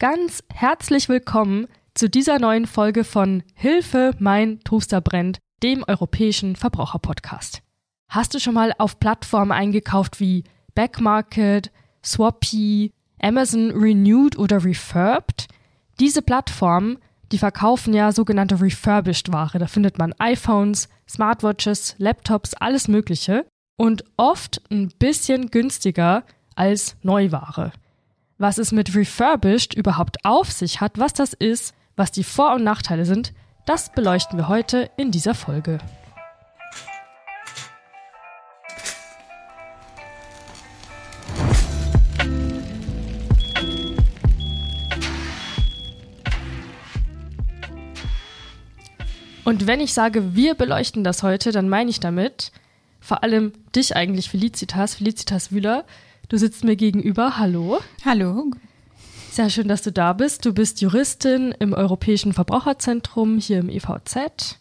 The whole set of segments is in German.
Ganz herzlich willkommen zu dieser neuen Folge von Hilfe, mein Toaster brennt, dem europäischen Verbraucherpodcast. Hast du schon mal auf Plattformen eingekauft wie Backmarket, Swappy, Amazon Renewed oder Refurbed? Diese Plattformen, die verkaufen ja sogenannte refurbished Ware. Da findet man iPhones, Smartwatches, Laptops, alles Mögliche und oft ein bisschen günstiger als Neuware. Was es mit refurbished überhaupt auf sich hat, was das ist, was die Vor- und Nachteile sind, das beleuchten wir heute in dieser Folge. Und wenn ich sage, wir beleuchten das heute, dann meine ich damit vor allem dich eigentlich, Felicitas, Felicitas Wühler. Du sitzt mir gegenüber. Hallo. Hallo. Sehr schön, dass du da bist. Du bist Juristin im Europäischen Verbraucherzentrum hier im EVZ.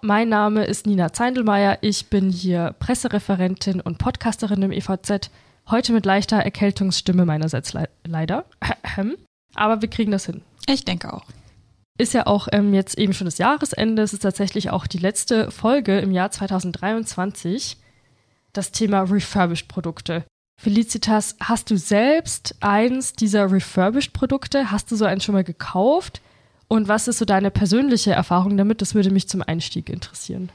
Mein Name ist Nina Zeindelmeier. Ich bin hier Pressereferentin und Podcasterin im EVZ. Heute mit leichter Erkältungsstimme meinerseits le leider. Aber wir kriegen das hin. Ich denke auch. Ist ja auch ähm, jetzt eben schon das Jahresende. Es ist tatsächlich auch die letzte Folge im Jahr 2023. Das Thema Refurbished-Produkte. Felicitas, hast du selbst eins dieser Refurbished-Produkte? Hast du so eins schon mal gekauft? Und was ist so deine persönliche Erfahrung damit? Das würde mich zum Einstieg interessieren.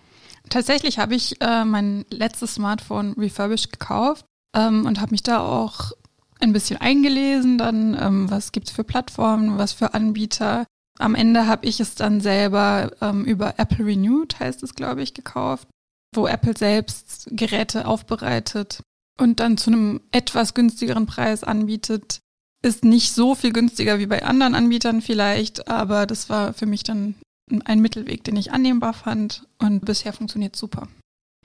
Tatsächlich habe ich äh, mein letztes Smartphone refurbished gekauft ähm, und habe mich da auch ein bisschen eingelesen, dann ähm, was gibt es für Plattformen, was für Anbieter. Am Ende habe ich es dann selber ähm, über Apple Renewed, heißt es, glaube ich, gekauft, wo Apple selbst Geräte aufbereitet und dann zu einem etwas günstigeren Preis anbietet. Ist nicht so viel günstiger wie bei anderen Anbietern vielleicht, aber das war für mich dann ein Mittelweg, den ich annehmbar fand und bisher funktioniert super.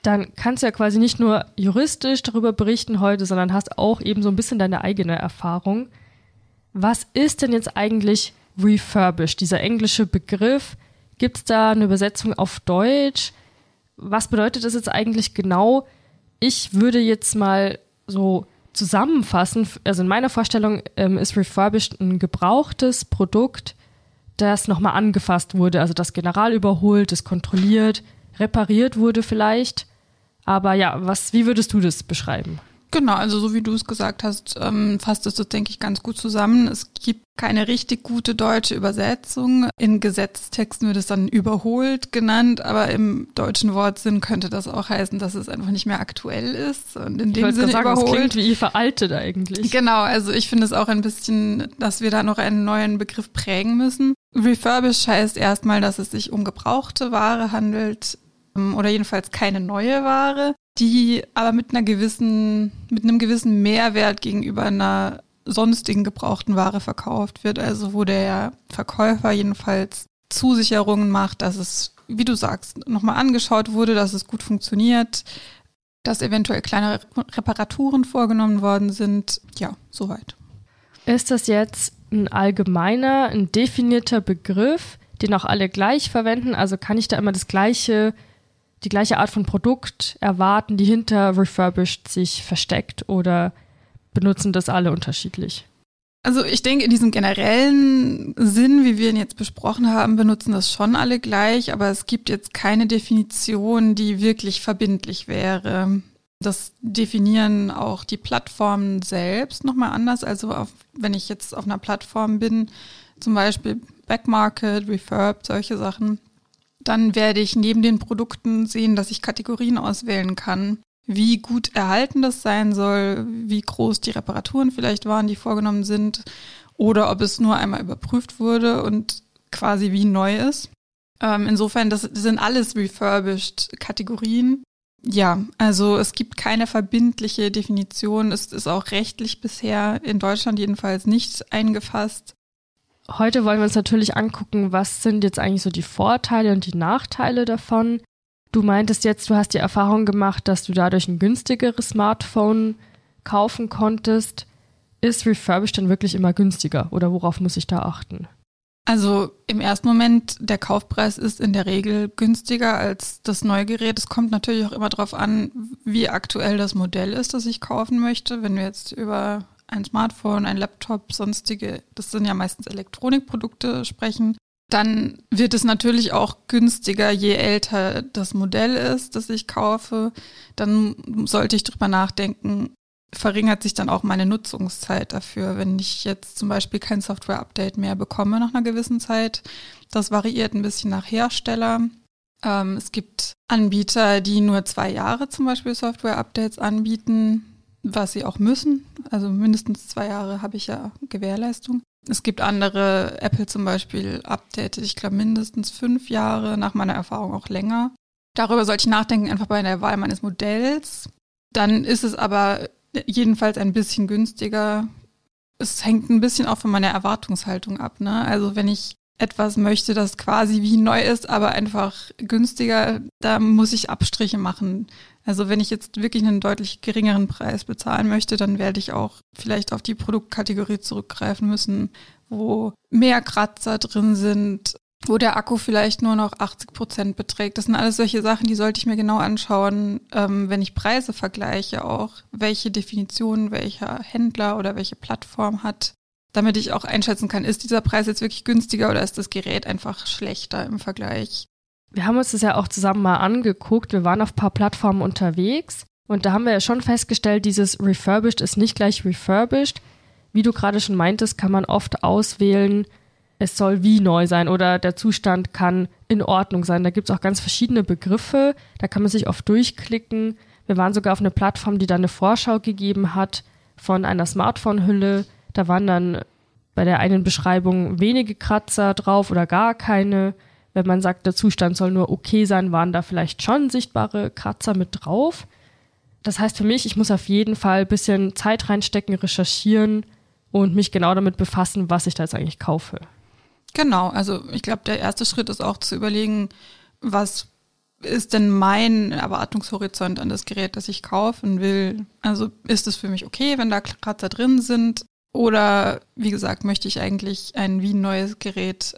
Dann kannst du ja quasi nicht nur juristisch darüber berichten heute, sondern hast auch eben so ein bisschen deine eigene Erfahrung. Was ist denn jetzt eigentlich refurbished, dieser englische Begriff? Gibt es da eine Übersetzung auf Deutsch? Was bedeutet das jetzt eigentlich genau? Ich würde jetzt mal so zusammenfassen, also in meiner Vorstellung ähm, ist refurbished ein gebrauchtes Produkt, das nochmal angefasst wurde, also das General überholt, das kontrolliert, repariert wurde vielleicht. Aber ja, was, wie würdest du das beschreiben? Genau, also so wie du es gesagt hast, ähm, fasst es das, denke ich, ganz gut zusammen. Es gibt keine richtig gute deutsche Übersetzung. In Gesetzestexten wird es dann überholt genannt, aber im deutschen Wortsinn könnte das auch heißen, dass es einfach nicht mehr aktuell ist und in ich dem Sinne sagen, überholt. Das klingt wie veraltet eigentlich. Genau, also ich finde es auch ein bisschen, dass wir da noch einen neuen Begriff prägen müssen. Refurbished heißt erstmal, dass es sich um gebrauchte Ware handelt ähm, oder jedenfalls keine neue Ware die aber mit einer gewissen, mit einem gewissen Mehrwert gegenüber einer sonstigen gebrauchten Ware verkauft wird. Also wo der Verkäufer jedenfalls Zusicherungen macht, dass es, wie du sagst, nochmal angeschaut wurde, dass es gut funktioniert, dass eventuell kleinere Reparaturen vorgenommen worden sind. Ja, soweit. Ist das jetzt ein allgemeiner, ein definierter Begriff, den auch alle gleich verwenden? Also kann ich da immer das gleiche die gleiche Art von Produkt erwarten, die hinter Refurbished sich versteckt oder benutzen das alle unterschiedlich? Also ich denke, in diesem generellen Sinn, wie wir ihn jetzt besprochen haben, benutzen das schon alle gleich, aber es gibt jetzt keine Definition, die wirklich verbindlich wäre. Das definieren auch die Plattformen selbst nochmal anders. Also auf, wenn ich jetzt auf einer Plattform bin, zum Beispiel Backmarket, Refurb, solche Sachen, dann werde ich neben den Produkten sehen, dass ich Kategorien auswählen kann, wie gut erhalten das sein soll, wie groß die Reparaturen vielleicht waren, die vorgenommen sind, oder ob es nur einmal überprüft wurde und quasi wie neu ist. Ähm, insofern, das sind alles refurbished Kategorien. Ja, also es gibt keine verbindliche Definition. Es ist auch rechtlich bisher in Deutschland jedenfalls nicht eingefasst. Heute wollen wir uns natürlich angucken, was sind jetzt eigentlich so die Vorteile und die Nachteile davon. Du meintest jetzt, du hast die Erfahrung gemacht, dass du dadurch ein günstigeres Smartphone kaufen konntest. Ist Refurbished dann wirklich immer günstiger oder worauf muss ich da achten? Also im ersten Moment, der Kaufpreis ist in der Regel günstiger als das neue Gerät. Es kommt natürlich auch immer darauf an, wie aktuell das Modell ist, das ich kaufen möchte. Wenn wir jetzt über ein Smartphone, ein Laptop, sonstige, das sind ja meistens Elektronikprodukte sprechen, dann wird es natürlich auch günstiger, je älter das Modell ist, das ich kaufe. Dann sollte ich drüber nachdenken, verringert sich dann auch meine Nutzungszeit dafür, wenn ich jetzt zum Beispiel kein Software-Update mehr bekomme nach einer gewissen Zeit. Das variiert ein bisschen nach Hersteller. Ähm, es gibt Anbieter, die nur zwei Jahre zum Beispiel Software-Updates anbieten, was sie auch müssen. Also mindestens zwei Jahre habe ich ja Gewährleistung. Es gibt andere, Apple zum Beispiel updatet, ich glaube mindestens fünf Jahre, nach meiner Erfahrung auch länger. Darüber sollte ich nachdenken, einfach bei der Wahl meines Modells. Dann ist es aber jedenfalls ein bisschen günstiger. Es hängt ein bisschen auch von meiner Erwartungshaltung ab. Ne? Also wenn ich etwas möchte, das quasi wie neu ist, aber einfach günstiger, da muss ich Abstriche machen. Also wenn ich jetzt wirklich einen deutlich geringeren Preis bezahlen möchte, dann werde ich auch vielleicht auf die Produktkategorie zurückgreifen müssen, wo mehr Kratzer drin sind, wo der Akku vielleicht nur noch 80 Prozent beträgt. Das sind alles solche Sachen, die sollte ich mir genau anschauen, ähm, wenn ich Preise vergleiche auch, welche Definition welcher Händler oder welche Plattform hat, damit ich auch einschätzen kann, ist dieser Preis jetzt wirklich günstiger oder ist das Gerät einfach schlechter im Vergleich. Wir haben uns das ja auch zusammen mal angeguckt. Wir waren auf ein paar Plattformen unterwegs und da haben wir ja schon festgestellt, dieses refurbished ist nicht gleich refurbished. Wie du gerade schon meintest, kann man oft auswählen, es soll wie neu sein oder der Zustand kann in Ordnung sein. Da gibt es auch ganz verschiedene Begriffe, da kann man sich oft durchklicken. Wir waren sogar auf eine Plattform, die dann eine Vorschau gegeben hat von einer Smartphone-Hülle. Da waren dann bei der einen Beschreibung wenige Kratzer drauf oder gar keine. Wenn man sagt, der Zustand soll nur okay sein, waren da vielleicht schon sichtbare Kratzer mit drauf. Das heißt für mich, ich muss auf jeden Fall ein bisschen Zeit reinstecken, recherchieren und mich genau damit befassen, was ich da jetzt eigentlich kaufe. Genau, also ich glaube, der erste Schritt ist auch zu überlegen, was ist denn mein Erwartungshorizont an das Gerät, das ich kaufen will? Also ist es für mich okay, wenn da Kratzer drin sind? Oder wie gesagt, möchte ich eigentlich ein wie neues Gerät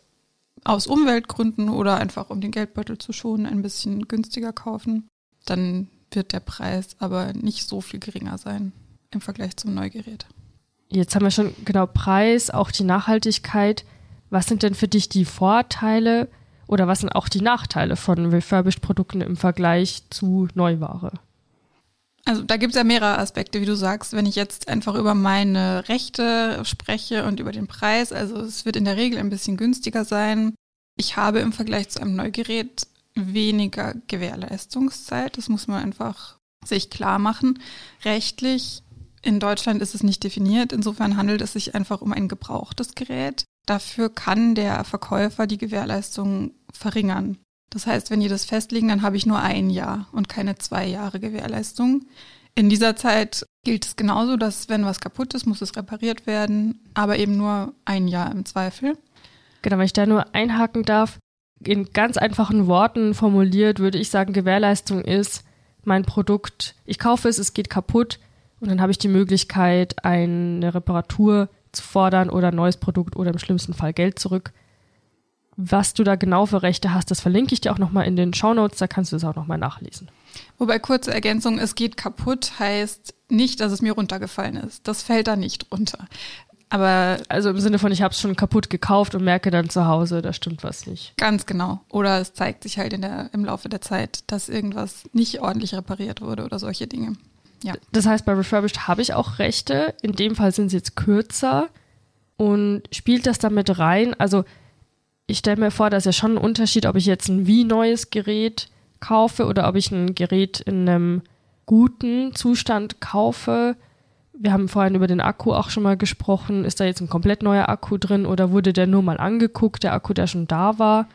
aus Umweltgründen oder einfach um den Geldbeutel zu schonen, ein bisschen günstiger kaufen? Dann wird der Preis aber nicht so viel geringer sein im Vergleich zum Neugerät. Jetzt haben wir schon genau Preis, auch die Nachhaltigkeit. Was sind denn für dich die Vorteile oder was sind auch die Nachteile von Refurbished-Produkten im Vergleich zu Neuware? Also da gibt es ja mehrere Aspekte, wie du sagst. Wenn ich jetzt einfach über meine Rechte spreche und über den Preis, also es wird in der Regel ein bisschen günstiger sein. Ich habe im Vergleich zu einem Neugerät weniger Gewährleistungszeit. Das muss man einfach sich klar machen. Rechtlich in Deutschland ist es nicht definiert. Insofern handelt es sich einfach um ein gebrauchtes Gerät. Dafür kann der Verkäufer die Gewährleistung verringern. Das heißt, wenn die das festlegen, dann habe ich nur ein Jahr und keine zwei Jahre Gewährleistung. In dieser Zeit gilt es genauso, dass wenn was kaputt ist, muss es repariert werden, aber eben nur ein Jahr im Zweifel. Genau, wenn ich da nur einhaken darf, in ganz einfachen Worten formuliert würde ich sagen, Gewährleistung ist mein Produkt, ich kaufe es, es geht kaputt und dann habe ich die Möglichkeit, eine Reparatur zu fordern oder ein neues Produkt oder im schlimmsten Fall Geld zurück. Was du da genau für Rechte hast, das verlinke ich dir auch nochmal in den Shownotes, da kannst du es auch nochmal nachlesen. Wobei kurze Ergänzung, es geht kaputt heißt nicht, dass es mir runtergefallen ist. Das fällt da nicht runter. Aber also im Sinne von, ich habe es schon kaputt gekauft und merke dann zu Hause, da stimmt was nicht. Ganz genau. Oder es zeigt sich halt in der, im Laufe der Zeit, dass irgendwas nicht ordentlich repariert wurde oder solche Dinge. Ja. Das heißt, bei Refurbished habe ich auch Rechte. In dem Fall sind sie jetzt kürzer. Und spielt das damit rein? Also, ich stelle mir vor, dass ja schon ein Unterschied, ob ich jetzt ein wie neues Gerät kaufe oder ob ich ein Gerät in einem guten Zustand kaufe. Wir haben vorhin über den Akku auch schon mal gesprochen. Ist da jetzt ein komplett neuer Akku drin oder wurde der nur mal angeguckt, der Akku, der schon da war?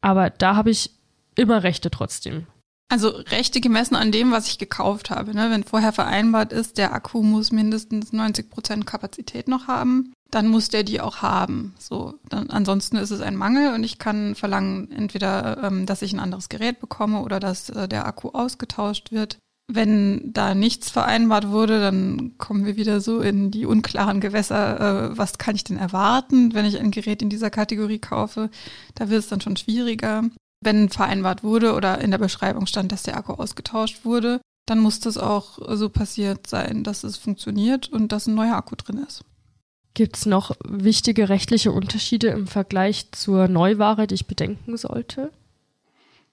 Aber da habe ich immer Rechte trotzdem. Also Rechte gemessen an dem, was ich gekauft habe. Ne? Wenn vorher vereinbart ist, der Akku muss mindestens 90 Prozent Kapazität noch haben, dann muss der die auch haben. So, dann, ansonsten ist es ein Mangel und ich kann verlangen, entweder, ähm, dass ich ein anderes Gerät bekomme oder dass äh, der Akku ausgetauscht wird. Wenn da nichts vereinbart wurde, dann kommen wir wieder so in die unklaren Gewässer. Äh, was kann ich denn erwarten, wenn ich ein Gerät in dieser Kategorie kaufe? Da wird es dann schon schwieriger wenn vereinbart wurde oder in der Beschreibung stand, dass der Akku ausgetauscht wurde, dann muss das auch so passiert sein, dass es funktioniert und dass ein neuer Akku drin ist. Gibt es noch wichtige rechtliche Unterschiede im Vergleich zur Neuware, die ich bedenken sollte?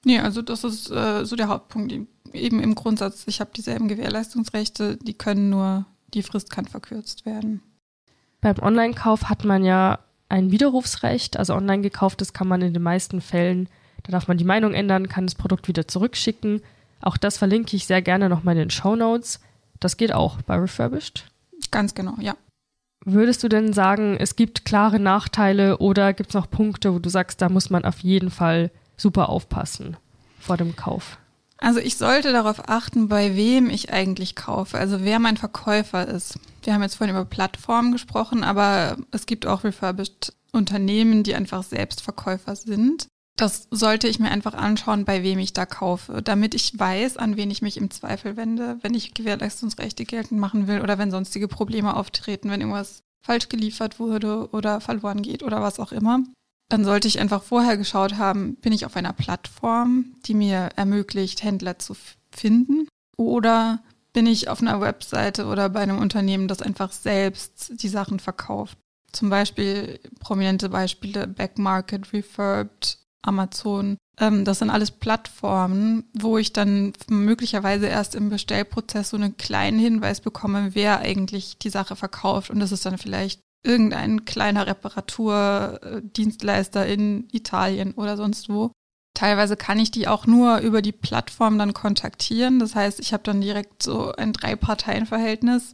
Nee, also das ist äh, so der Hauptpunkt. Eben im Grundsatz, ich habe dieselben Gewährleistungsrechte, die können nur, die Frist kann verkürzt werden. Beim Online-Kauf hat man ja ein Widerrufsrecht, also online gekauftes kann man in den meisten Fällen, da darf man die Meinung ändern, kann das Produkt wieder zurückschicken. Auch das verlinke ich sehr gerne nochmal in den Show Notes. Das geht auch bei Refurbished. Ganz genau, ja. Würdest du denn sagen, es gibt klare Nachteile oder gibt es noch Punkte, wo du sagst, da muss man auf jeden Fall super aufpassen vor dem Kauf? Also ich sollte darauf achten, bei wem ich eigentlich kaufe, also wer mein Verkäufer ist. Wir haben jetzt vorhin über Plattformen gesprochen, aber es gibt auch refurbished Unternehmen, die einfach selbst Verkäufer sind. Das sollte ich mir einfach anschauen, bei wem ich da kaufe, damit ich weiß, an wen ich mich im Zweifel wende, wenn ich Gewährleistungsrechte geltend machen will oder wenn sonstige Probleme auftreten, wenn irgendwas falsch geliefert wurde oder verloren geht oder was auch immer dann sollte ich einfach vorher geschaut haben, bin ich auf einer Plattform, die mir ermöglicht, Händler zu finden oder bin ich auf einer Webseite oder bei einem Unternehmen, das einfach selbst die Sachen verkauft. Zum Beispiel prominente Beispiele Backmarket, Refurbed, Amazon. Ähm, das sind alles Plattformen, wo ich dann möglicherweise erst im Bestellprozess so einen kleinen Hinweis bekomme, wer eigentlich die Sache verkauft. Und das ist dann vielleicht irgendein kleiner Reparaturdienstleister in Italien oder sonst wo. Teilweise kann ich die auch nur über die Plattform dann kontaktieren. Das heißt, ich habe dann direkt so ein Drei-Parteien-Verhältnis,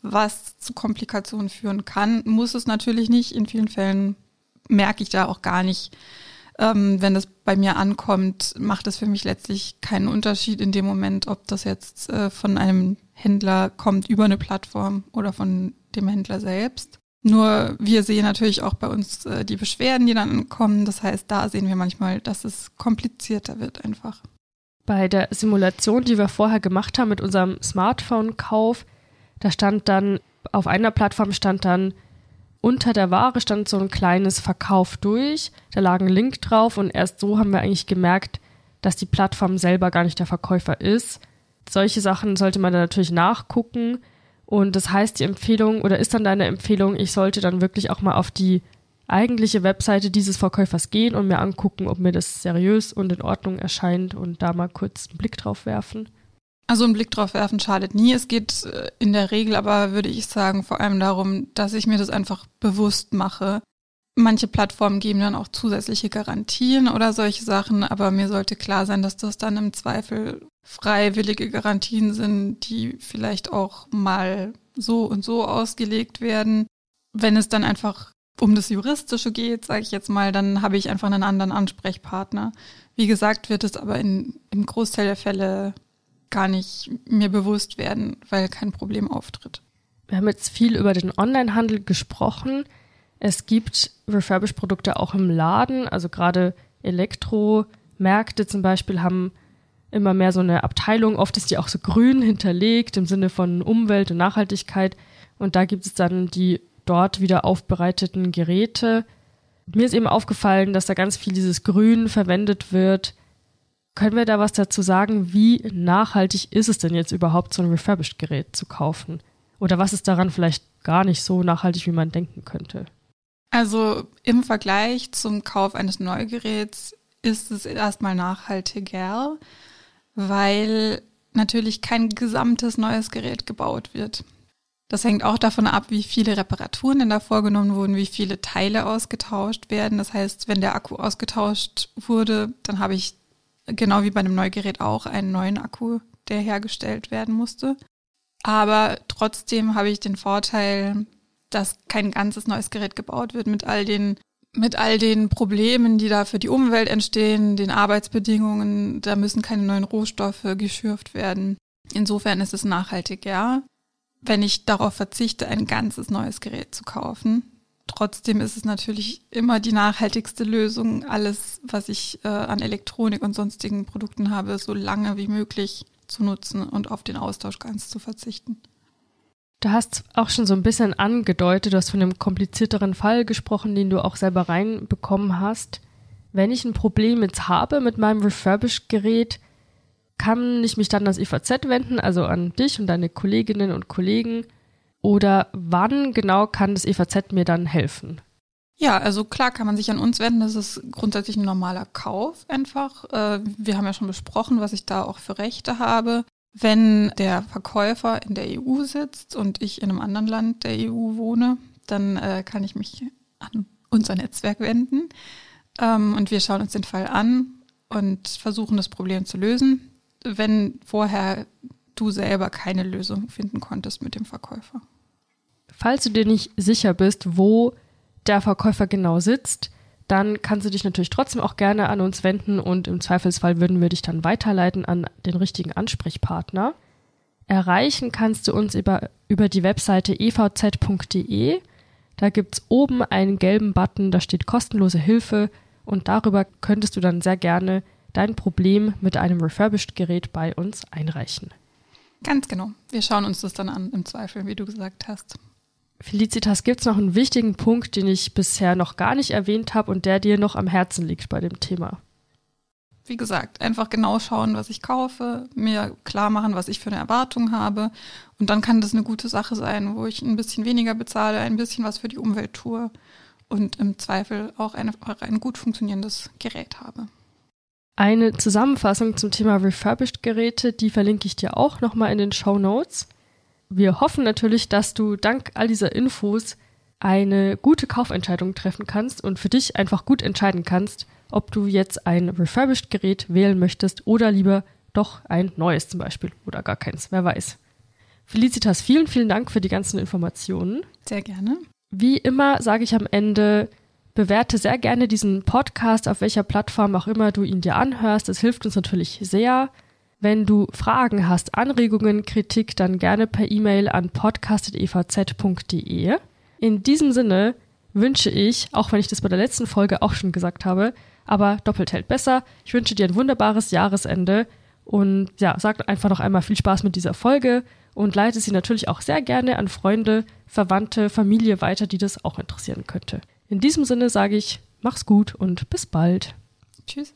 was zu Komplikationen führen kann. Muss es natürlich nicht. In vielen Fällen merke ich da auch gar nicht, ähm, wenn das bei mir ankommt, macht es für mich letztlich keinen Unterschied in dem Moment, ob das jetzt äh, von einem Händler kommt über eine Plattform oder von dem Händler selbst. Nur wir sehen natürlich auch bei uns äh, die Beschwerden, die dann kommen. Das heißt, da sehen wir manchmal, dass es komplizierter wird einfach. Bei der Simulation, die wir vorher gemacht haben mit unserem Smartphone-Kauf, da stand dann, auf einer Plattform stand dann, unter der Ware stand so ein kleines Verkauf durch. Da lag ein Link drauf und erst so haben wir eigentlich gemerkt, dass die Plattform selber gar nicht der Verkäufer ist. Solche Sachen sollte man dann natürlich nachgucken. Und das heißt, die Empfehlung oder ist dann deine Empfehlung, ich sollte dann wirklich auch mal auf die eigentliche Webseite dieses Verkäufers gehen und mir angucken, ob mir das seriös und in Ordnung erscheint und da mal kurz einen Blick drauf werfen. Also einen Blick drauf werfen schadet nie. Es geht äh, in der Regel aber, würde ich sagen, vor allem darum, dass ich mir das einfach bewusst mache. Manche Plattformen geben dann auch zusätzliche Garantien oder solche Sachen, aber mir sollte klar sein, dass das dann im Zweifel freiwillige Garantien sind, die vielleicht auch mal so und so ausgelegt werden. Wenn es dann einfach um das Juristische geht, sage ich jetzt mal, dann habe ich einfach einen anderen Ansprechpartner. Wie gesagt, wird es aber in, im Großteil der Fälle gar nicht mir bewusst werden, weil kein Problem auftritt. Wir haben jetzt viel über den Onlinehandel gesprochen. Es gibt Refurbished-Produkte auch im Laden, also gerade Elektromärkte zum Beispiel haben immer mehr so eine Abteilung. Oft ist die auch so grün hinterlegt im Sinne von Umwelt und Nachhaltigkeit. Und da gibt es dann die dort wieder aufbereiteten Geräte. Mir ist eben aufgefallen, dass da ganz viel dieses Grün verwendet wird. Können wir da was dazu sagen? Wie nachhaltig ist es denn jetzt überhaupt, so ein Refurbished-Gerät zu kaufen? Oder was ist daran vielleicht gar nicht so nachhaltig, wie man denken könnte? Also im Vergleich zum Kauf eines Neugeräts ist es erstmal nachhaltiger weil natürlich kein gesamtes neues Gerät gebaut wird. Das hängt auch davon ab, wie viele Reparaturen denn da vorgenommen wurden, wie viele Teile ausgetauscht werden. Das heißt, wenn der Akku ausgetauscht wurde, dann habe ich genau wie bei einem Neugerät auch einen neuen Akku, der hergestellt werden musste. Aber trotzdem habe ich den Vorteil, dass kein ganzes neues Gerät gebaut wird mit all den mit all den Problemen, die da für die Umwelt entstehen, den Arbeitsbedingungen, da müssen keine neuen Rohstoffe geschürft werden. Insofern ist es nachhaltig, ja. Wenn ich darauf verzichte, ein ganzes neues Gerät zu kaufen. Trotzdem ist es natürlich immer die nachhaltigste Lösung, alles, was ich äh, an Elektronik und sonstigen Produkten habe, so lange wie möglich zu nutzen und auf den Austausch ganz zu verzichten. Du hast auch schon so ein bisschen angedeutet, du hast von einem komplizierteren Fall gesprochen, den du auch selber reinbekommen hast. Wenn ich ein Problem jetzt habe mit meinem Refurbished-Gerät, kann ich mich dann ans EVZ wenden, also an dich und deine Kolleginnen und Kollegen? Oder wann genau kann das EVZ mir dann helfen? Ja, also klar kann man sich an uns wenden. Das ist grundsätzlich ein normaler Kauf einfach. Äh, wir haben ja schon besprochen, was ich da auch für Rechte habe. Wenn der Verkäufer in der EU sitzt und ich in einem anderen Land der EU wohne, dann äh, kann ich mich an unser Netzwerk wenden. Ähm, und wir schauen uns den Fall an und versuchen das Problem zu lösen, wenn vorher du selber keine Lösung finden konntest mit dem Verkäufer. Falls du dir nicht sicher bist, wo der Verkäufer genau sitzt, dann kannst du dich natürlich trotzdem auch gerne an uns wenden und im Zweifelsfall würden wir dich dann weiterleiten an den richtigen Ansprechpartner. Erreichen kannst du uns über, über die Webseite evz.de. Da gibt es oben einen gelben Button, da steht kostenlose Hilfe und darüber könntest du dann sehr gerne dein Problem mit einem Refurbished-Gerät bei uns einreichen. Ganz genau. Wir schauen uns das dann an, im Zweifel, wie du gesagt hast. Felicitas, gibt es noch einen wichtigen Punkt, den ich bisher noch gar nicht erwähnt habe und der dir noch am Herzen liegt bei dem Thema? Wie gesagt, einfach genau schauen, was ich kaufe, mir klar machen, was ich für eine Erwartung habe. Und dann kann das eine gute Sache sein, wo ich ein bisschen weniger bezahle, ein bisschen was für die Umwelt tue und im Zweifel auch ein, ein gut funktionierendes Gerät habe. Eine Zusammenfassung zum Thema Refurbished-Geräte, die verlinke ich dir auch nochmal in den Show Notes. Wir hoffen natürlich, dass du dank all dieser Infos eine gute Kaufentscheidung treffen kannst und für dich einfach gut entscheiden kannst, ob du jetzt ein refurbished Gerät wählen möchtest oder lieber doch ein neues zum Beispiel oder gar keins, wer weiß. Felicitas, vielen, vielen Dank für die ganzen Informationen. Sehr gerne. Wie immer sage ich am Ende, bewerte sehr gerne diesen Podcast, auf welcher Plattform auch immer du ihn dir anhörst. Das hilft uns natürlich sehr. Wenn du Fragen hast, Anregungen, Kritik, dann gerne per E-Mail an podcast.evz.de. In diesem Sinne wünsche ich, auch wenn ich das bei der letzten Folge auch schon gesagt habe, aber doppelt hält besser. Ich wünsche dir ein wunderbares Jahresende und ja, sag einfach noch einmal viel Spaß mit dieser Folge und leite sie natürlich auch sehr gerne an Freunde, Verwandte, Familie weiter, die das auch interessieren könnte. In diesem Sinne sage ich, mach's gut und bis bald. Tschüss.